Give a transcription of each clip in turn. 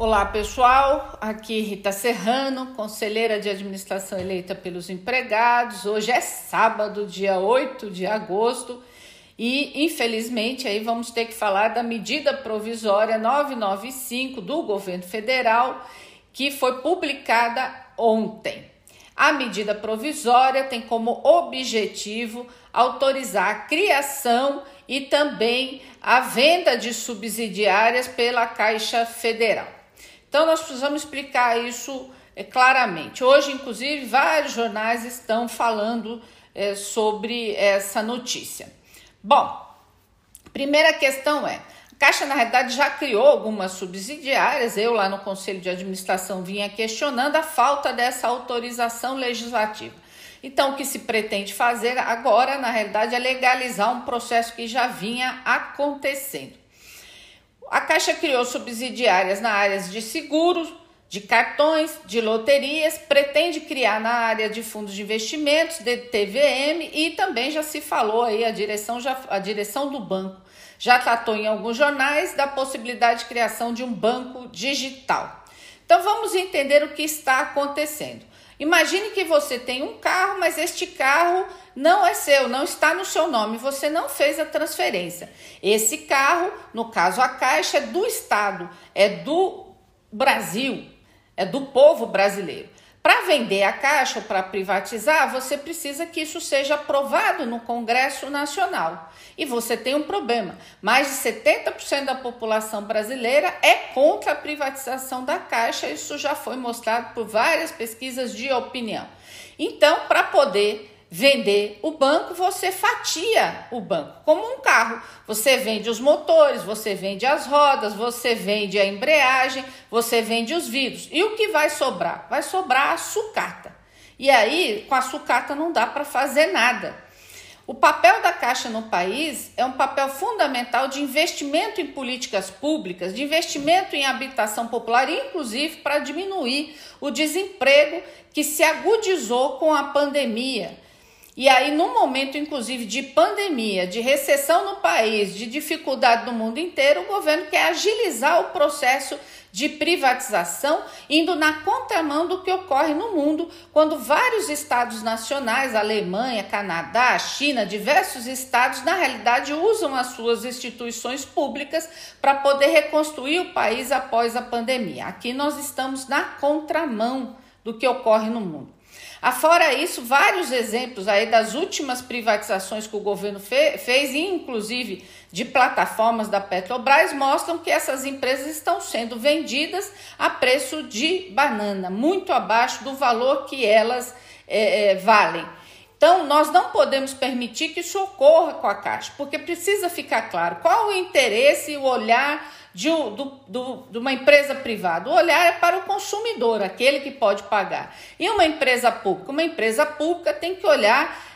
Olá pessoal, aqui Rita Serrano, conselheira de administração eleita pelos empregados. Hoje é sábado, dia 8 de agosto, e infelizmente aí vamos ter que falar da medida provisória 995 do governo federal, que foi publicada ontem. A medida provisória tem como objetivo autorizar a criação e também a venda de subsidiárias pela Caixa Federal. Então, nós precisamos explicar isso é, claramente. Hoje, inclusive, vários jornais estão falando é, sobre essa notícia. Bom, primeira questão é: a Caixa, na realidade, já criou algumas subsidiárias. Eu, lá no Conselho de Administração, vinha questionando a falta dessa autorização legislativa. Então, o que se pretende fazer agora, na realidade, é legalizar um processo que já vinha acontecendo. A Caixa criou subsidiárias na área de seguros, de cartões, de loterias, pretende criar na área de fundos de investimentos, de TVM e também já se falou aí a direção já a direção do banco já tratou em alguns jornais da possibilidade de criação de um banco digital. Então vamos entender o que está acontecendo. Imagine que você tem um carro, mas este carro não é seu, não está no seu nome, você não fez a transferência. Esse carro, no caso a Caixa, é do Estado, é do Brasil, é do povo brasileiro. Para vender a Caixa ou para privatizar, você precisa que isso seja aprovado no Congresso Nacional. E você tem um problema: mais de 70% da população brasileira é contra a privatização da Caixa. Isso já foi mostrado por várias pesquisas de opinião. Então, para poder vender o banco, você fatia o banco, como um carro. Você vende os motores, você vende as rodas, você vende a embreagem, você vende os vidros. E o que vai sobrar? Vai sobrar a sucata. E aí, com a sucata não dá para fazer nada. O papel da Caixa no país é um papel fundamental de investimento em políticas públicas, de investimento em habitação popular, inclusive para diminuir o desemprego que se agudizou com a pandemia. E aí, no momento, inclusive, de pandemia, de recessão no país, de dificuldade no mundo inteiro, o governo quer agilizar o processo de privatização, indo na contramão do que ocorre no mundo, quando vários estados nacionais, Alemanha, Canadá, China, diversos estados, na realidade, usam as suas instituições públicas para poder reconstruir o país após a pandemia. Aqui nós estamos na contramão do que ocorre no mundo. Afora isso, vários exemplos aí das últimas privatizações que o governo fe fez, inclusive de plataformas da Petrobras, mostram que essas empresas estão sendo vendidas a preço de banana, muito abaixo do valor que elas é, é, valem. Então, nós não podemos permitir que isso ocorra com a Caixa, porque precisa ficar claro qual o interesse e o olhar de, do, do, de uma empresa privada. O olhar é para o consumidor, aquele que pode pagar. E uma empresa pública? Uma empresa pública tem que olhar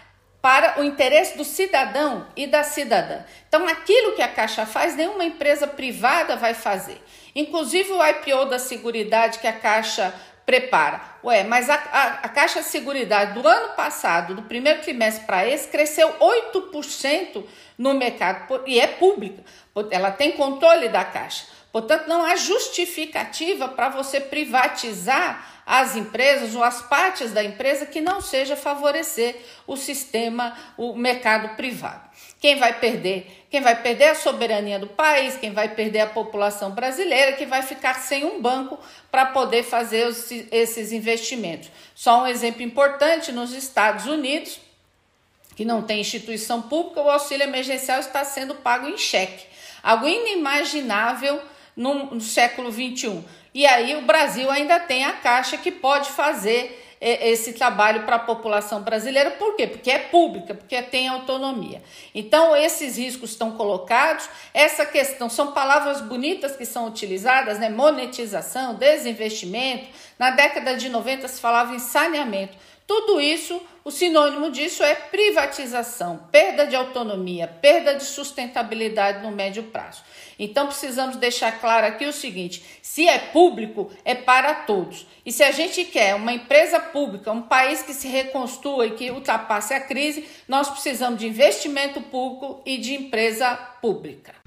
para o interesse do cidadão e da cidadã. Então, aquilo que a Caixa faz, nenhuma empresa privada vai fazer. Inclusive o IPO da Seguridade que a Caixa prepara. Ué, mas a, a, a Caixa de Seguridade do ano passado, do primeiro trimestre para esse, cresceu 8% no mercado e é pública. Ela tem controle da Caixa. Portanto, não há justificativa para você privatizar as empresas ou as partes da empresa que não seja favorecer o sistema, o mercado privado. Quem vai perder? Quem vai perder a soberania do país, quem vai perder a população brasileira, que vai ficar sem um banco para poder fazer os, esses investimentos. Só um exemplo importante: nos Estados Unidos, que não tem instituição pública, o auxílio emergencial está sendo pago em cheque. Algo inimaginável no, no século 21. E aí o Brasil ainda tem a Caixa que pode fazer é, esse trabalho para a população brasileira. Por quê? Porque é pública, porque tem autonomia. Então, esses riscos estão colocados. Essa questão são palavras bonitas que são utilizadas, né? Monetização, desinvestimento. Na década de 90 se falava em saneamento. Tudo isso, o sinônimo disso é privatização, perda de autonomia, perda de sustentabilidade no médio prazo. Então precisamos deixar claro aqui o seguinte: se é público, é para todos. E se a gente quer uma empresa pública, um país que se reconstrua e que ultrapasse a crise, nós precisamos de investimento público e de empresa pública.